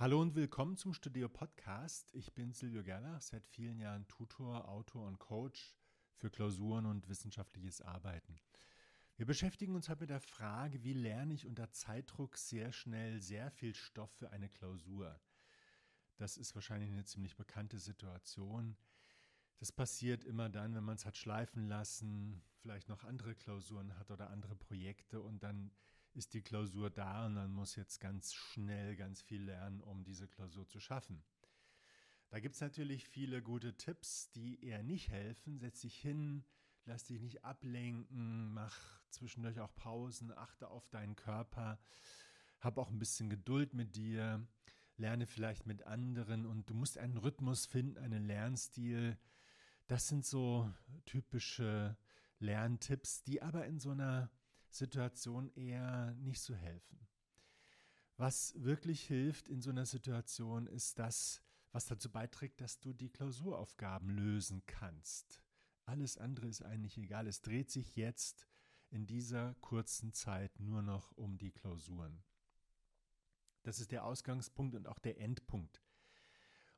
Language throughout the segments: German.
Hallo und willkommen zum Studio Podcast. Ich bin Silvio Gerlach, seit vielen Jahren Tutor, Autor und Coach für Klausuren und wissenschaftliches Arbeiten. Wir beschäftigen uns heute mit der Frage, wie lerne ich unter Zeitdruck sehr schnell sehr viel Stoff für eine Klausur. Das ist wahrscheinlich eine ziemlich bekannte Situation. Das passiert immer dann, wenn man es hat schleifen lassen, vielleicht noch andere Klausuren hat oder andere Projekte und dann ist die Klausur da und man muss jetzt ganz schnell ganz viel lernen, um diese Klausur zu schaffen. Da gibt es natürlich viele gute Tipps, die eher nicht helfen. Setz dich hin, lass dich nicht ablenken, mach zwischendurch auch Pausen, achte auf deinen Körper, hab auch ein bisschen Geduld mit dir, lerne vielleicht mit anderen und du musst einen Rhythmus finden, einen Lernstil, das sind so typische Lerntipps, die aber in so einer Situation eher nicht so helfen. Was wirklich hilft in so einer Situation ist das, was dazu beiträgt, dass du die Klausuraufgaben lösen kannst. Alles andere ist eigentlich egal. Es dreht sich jetzt in dieser kurzen Zeit nur noch um die Klausuren. Das ist der Ausgangspunkt und auch der Endpunkt.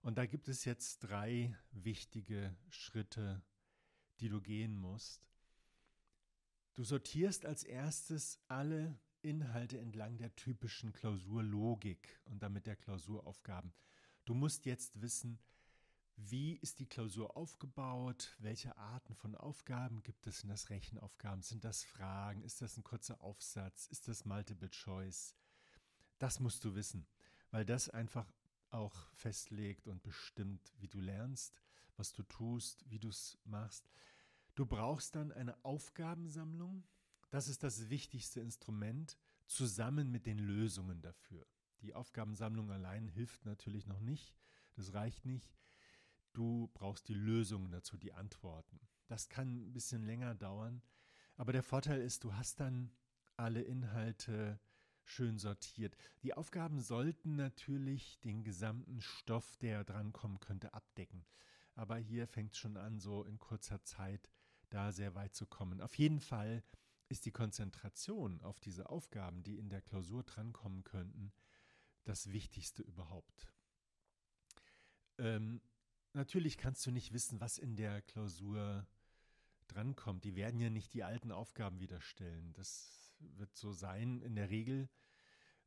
Und da gibt es jetzt drei wichtige Schritte, die du gehen musst. Du sortierst als erstes alle Inhalte entlang der typischen Klausurlogik und damit der Klausuraufgaben. Du musst jetzt wissen, wie ist die Klausur aufgebaut? Welche Arten von Aufgaben gibt es? Sind das Rechenaufgaben? Sind das Fragen? Ist das ein kurzer Aufsatz? Ist das Multiple Choice? Das musst du wissen, weil das einfach auch festlegt und bestimmt, wie du lernst, was du tust, wie du es machst. Du brauchst dann eine Aufgabensammlung. Das ist das wichtigste Instrument, zusammen mit den Lösungen dafür. Die Aufgabensammlung allein hilft natürlich noch nicht. Das reicht nicht. Du brauchst die Lösungen dazu, die Antworten. Das kann ein bisschen länger dauern. Aber der Vorteil ist, du hast dann alle Inhalte schön sortiert. Die Aufgaben sollten natürlich den gesamten Stoff, der drankommen könnte, abdecken. Aber hier fängt es schon an, so in kurzer Zeit da sehr weit zu kommen. Auf jeden Fall ist die Konzentration auf diese Aufgaben, die in der Klausur drankommen könnten, das Wichtigste überhaupt. Ähm, natürlich kannst du nicht wissen, was in der Klausur drankommt. Die werden ja nicht die alten Aufgaben wieder stellen. Das wird so sein in der Regel.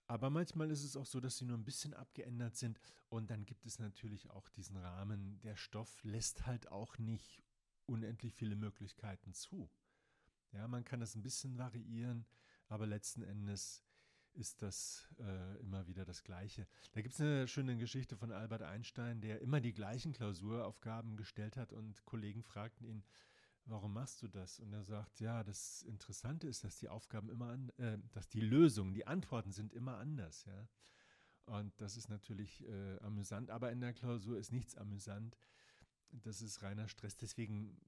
Aber manchmal ist es auch so, dass sie nur ein bisschen abgeändert sind. Und dann gibt es natürlich auch diesen Rahmen. Der Stoff lässt halt auch nicht unendlich viele Möglichkeiten zu. Ja, man kann das ein bisschen variieren, aber letzten Endes ist das äh, immer wieder das Gleiche. Da gibt es eine schöne Geschichte von Albert Einstein, der immer die gleichen Klausuraufgaben gestellt hat und Kollegen fragten ihn, warum machst du das? Und er sagt, ja, das Interessante ist, dass die Aufgaben immer, an, äh, dass die Lösungen, die Antworten sind immer anders, ja. Und das ist natürlich äh, amüsant, aber in der Klausur ist nichts amüsant. Das ist reiner Stress. Deswegen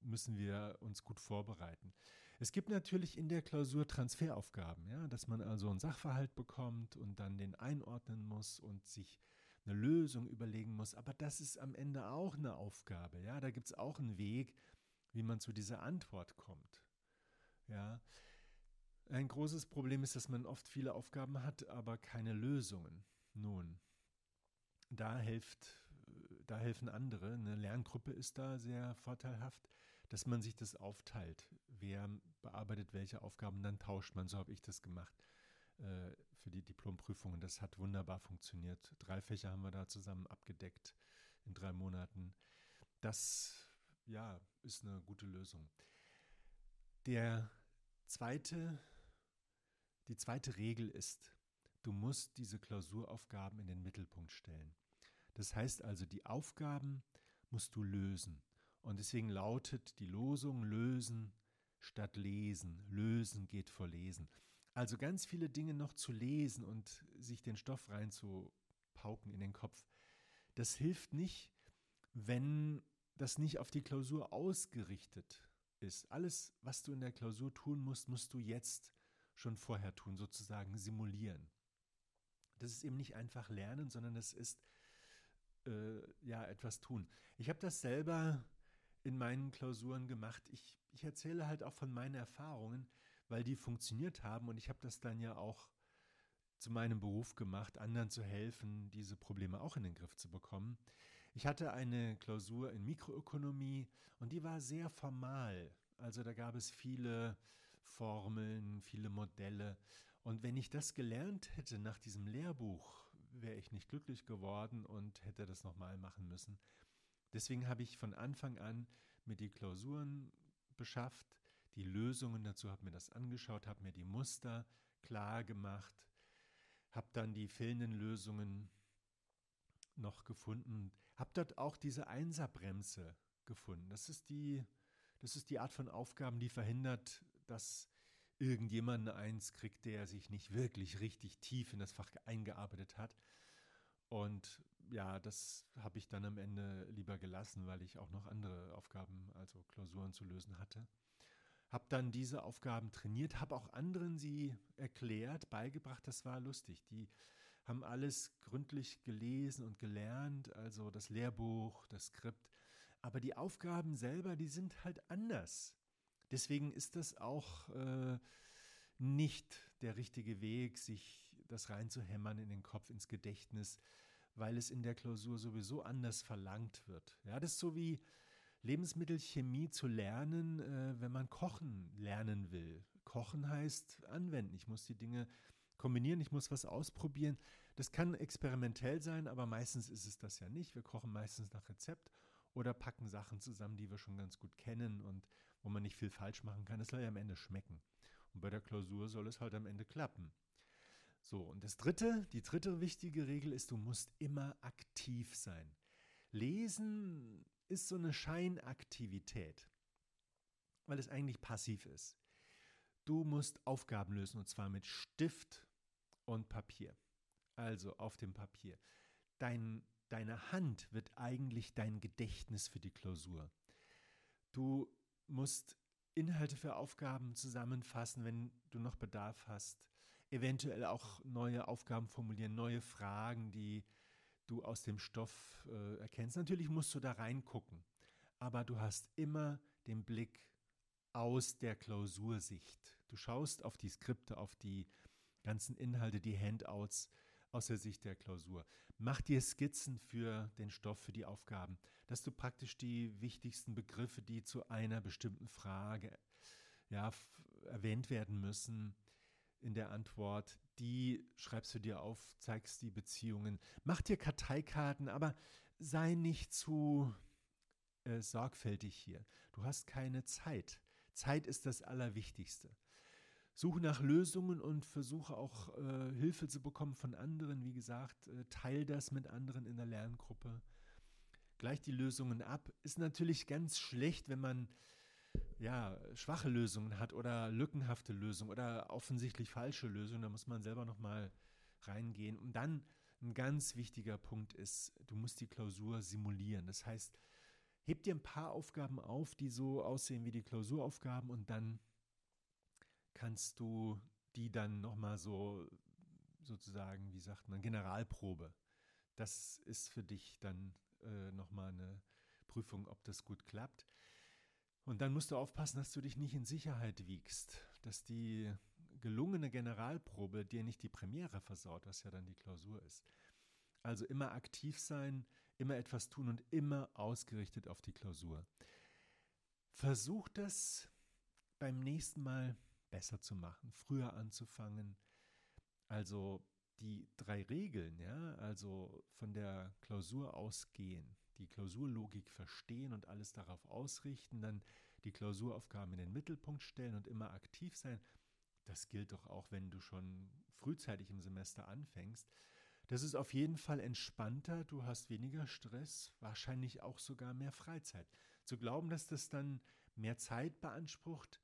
müssen wir uns gut vorbereiten. Es gibt natürlich in der Klausur Transferaufgaben, ja, dass man also einen Sachverhalt bekommt und dann den einordnen muss und sich eine Lösung überlegen muss. Aber das ist am Ende auch eine Aufgabe, ja. Da gibt es auch einen Weg, wie man zu dieser Antwort kommt. Ja. Ein großes Problem ist, dass man oft viele Aufgaben hat, aber keine Lösungen. Nun, da hilft, da helfen andere. Eine Lerngruppe ist da sehr vorteilhaft, dass man sich das aufteilt. Wer bearbeitet welche Aufgaben, dann tauscht man. So habe ich das gemacht äh, für die Diplomprüfungen. Das hat wunderbar funktioniert. Drei Fächer haben wir da zusammen abgedeckt in drei Monaten. Das ja, ist eine gute Lösung. Der zweite, die zweite Regel ist, du musst diese Klausuraufgaben in den Mittelpunkt stellen. Das heißt also, die Aufgaben musst du lösen. Und deswegen lautet die Losung lösen statt lesen. Lösen geht vor lesen. Also ganz viele Dinge noch zu lesen und sich den Stoff reinzupauken in den Kopf. Das hilft nicht, wenn das nicht auf die Klausur ausgerichtet ist. Alles, was du in der Klausur tun musst, musst du jetzt schon vorher tun, sozusagen simulieren. Das ist eben nicht einfach lernen, sondern es ist äh, ja etwas tun. Ich habe das selber in meinen Klausuren gemacht. Ich, ich erzähle halt auch von meinen Erfahrungen, weil die funktioniert haben und ich habe das dann ja auch zu meinem Beruf gemacht, anderen zu helfen, diese Probleme auch in den Griff zu bekommen. Ich hatte eine Klausur in Mikroökonomie und die war sehr formal. Also da gab es viele Formeln, viele Modelle. Und wenn ich das gelernt hätte nach diesem Lehrbuch, wäre ich nicht glücklich geworden und hätte das nochmal machen müssen. Deswegen habe ich von Anfang an mir die Klausuren beschafft, die Lösungen dazu, habe mir das angeschaut, habe mir die Muster klar gemacht, habe dann die fehlenden Lösungen noch gefunden, habe dort auch diese Einserbremse gefunden. Das ist die, das ist die Art von Aufgaben, die verhindert, dass irgendjemand eine Eins kriegt, der sich nicht wirklich richtig tief in das Fach eingearbeitet hat. Und ja, das habe ich dann am Ende lieber gelassen, weil ich auch noch andere Aufgaben, also Klausuren zu lösen hatte. Habe dann diese Aufgaben trainiert, habe auch anderen sie erklärt, beigebracht. Das war lustig. Die haben alles gründlich gelesen und gelernt, also das Lehrbuch, das Skript. Aber die Aufgaben selber, die sind halt anders. Deswegen ist das auch äh, nicht der richtige Weg, sich das reinzuhämmern in den Kopf, ins Gedächtnis, weil es in der Klausur sowieso anders verlangt wird. Ja, das ist so wie Lebensmittelchemie zu lernen, äh, wenn man kochen lernen will. Kochen heißt anwenden. Ich muss die Dinge kombinieren, ich muss was ausprobieren. Das kann experimentell sein, aber meistens ist es das ja nicht. Wir kochen meistens nach Rezept oder packen Sachen zusammen, die wir schon ganz gut kennen und wo man nicht viel falsch machen kann. Es soll ja am Ende schmecken. Und bei der Klausur soll es halt am Ende klappen. So, und das dritte, die dritte wichtige Regel ist, du musst immer aktiv sein. Lesen ist so eine Scheinaktivität, weil es eigentlich passiv ist. Du musst Aufgaben lösen und zwar mit Stift und Papier. Also auf dem Papier. Dein, deine Hand wird eigentlich dein Gedächtnis für die Klausur. Du musst Inhalte für Aufgaben zusammenfassen, wenn du noch Bedarf hast. Eventuell auch neue Aufgaben formulieren, neue Fragen, die du aus dem Stoff äh, erkennst. Natürlich musst du da reingucken, aber du hast immer den Blick aus der Klausursicht. Du schaust auf die Skripte, auf die ganzen Inhalte, die Handouts aus der Sicht der Klausur. Mach dir Skizzen für den Stoff, für die Aufgaben, dass du praktisch die wichtigsten Begriffe, die zu einer bestimmten Frage ja, erwähnt werden müssen, in der Antwort, die schreibst du dir auf, zeigst die Beziehungen. Mach dir Karteikarten, aber sei nicht zu äh, sorgfältig hier. Du hast keine Zeit. Zeit ist das Allerwichtigste. Suche nach Lösungen und versuche auch äh, Hilfe zu bekommen von anderen. Wie gesagt, äh, teil das mit anderen in der Lerngruppe. Gleich die Lösungen ab. Ist natürlich ganz schlecht, wenn man ja, schwache Lösungen hat oder lückenhafte Lösungen oder offensichtlich falsche Lösungen, da muss man selber nochmal reingehen. Und dann ein ganz wichtiger Punkt ist, du musst die Klausur simulieren. Das heißt, heb dir ein paar Aufgaben auf, die so aussehen wie die Klausuraufgaben und dann kannst du die dann nochmal so sozusagen, wie sagt man, Generalprobe. Das ist für dich dann äh, nochmal eine Prüfung, ob das gut klappt. Und dann musst du aufpassen, dass du dich nicht in Sicherheit wiegst, dass die gelungene Generalprobe dir nicht die Premiere versaut, was ja dann die Klausur ist. Also immer aktiv sein, immer etwas tun und immer ausgerichtet auf die Klausur. Versuch das beim nächsten Mal besser zu machen, früher anzufangen. Also die drei Regeln, ja, also von der Klausur ausgehen, die Klausurlogik verstehen und alles darauf ausrichten, dann die Klausuraufgaben in den Mittelpunkt stellen und immer aktiv sein. Das gilt doch auch, wenn du schon frühzeitig im Semester anfängst. Das ist auf jeden Fall entspannter, du hast weniger Stress, wahrscheinlich auch sogar mehr Freizeit. Zu glauben, dass das dann mehr Zeit beansprucht,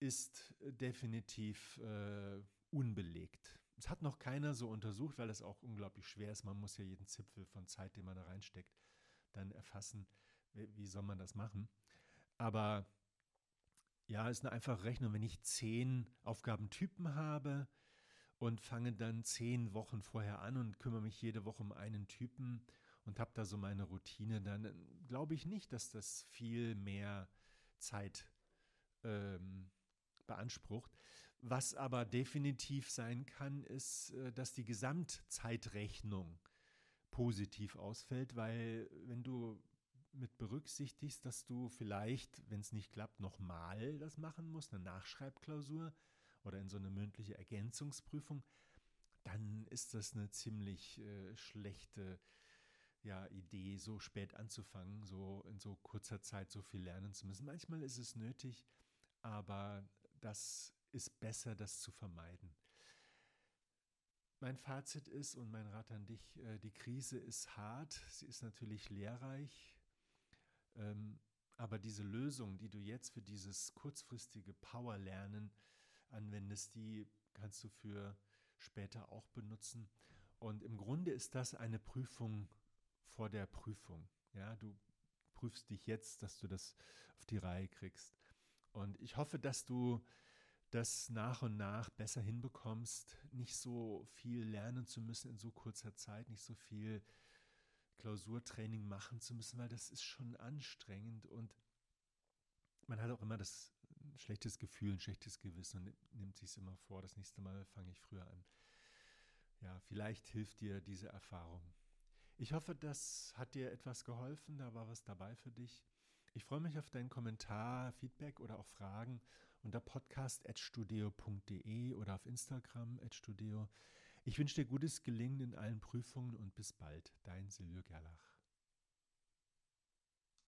ist definitiv äh, unbelegt. Es hat noch keiner so untersucht, weil es auch unglaublich schwer ist. Man muss ja jeden Zipfel von Zeit, den man da reinsteckt, dann erfassen, wie soll man das machen. Aber ja, ist eine einfache Rechnung. Wenn ich zehn Aufgabentypen habe und fange dann zehn Wochen vorher an und kümmere mich jede Woche um einen Typen und habe da so meine Routine, dann äh, glaube ich nicht, dass das viel mehr Zeit ähm, beansprucht. Was aber definitiv sein kann, ist, äh, dass die Gesamtzeitrechnung positiv ausfällt, weil wenn du mit berücksichtigst, dass du vielleicht, wenn es nicht klappt, nochmal das machen musst, eine Nachschreibklausur oder in so eine mündliche Ergänzungsprüfung, dann ist das eine ziemlich äh, schlechte ja, Idee, so spät anzufangen, so in so kurzer Zeit so viel lernen zu müssen. Manchmal ist es nötig, aber das ist besser, das zu vermeiden. Mein Fazit ist und mein Rat an dich, äh, die Krise ist hart, sie ist natürlich lehrreich, ähm, aber diese Lösung, die du jetzt für dieses kurzfristige Power-Lernen anwendest, die kannst du für später auch benutzen. Und im Grunde ist das eine Prüfung vor der Prüfung. Ja, du prüfst dich jetzt, dass du das auf die Reihe kriegst. Und ich hoffe, dass du das nach und nach besser hinbekommst, nicht so viel lernen zu müssen in so kurzer Zeit, nicht so viel Klausurtraining machen zu müssen, weil das ist schon anstrengend und man hat auch immer das schlechtes Gefühl, ein schlechtes Gewissen und nimmt sich immer vor, das nächste Mal fange ich früher an. Ja, vielleicht hilft dir diese Erfahrung. Ich hoffe, das hat dir etwas geholfen, da war was dabei für dich. Ich freue mich auf deinen Kommentar, Feedback oder auch Fragen unter podcast.studio.de oder auf Instagram @studio. Ich wünsche dir gutes Gelingen in allen Prüfungen und bis bald. Dein Silvio Gerlach.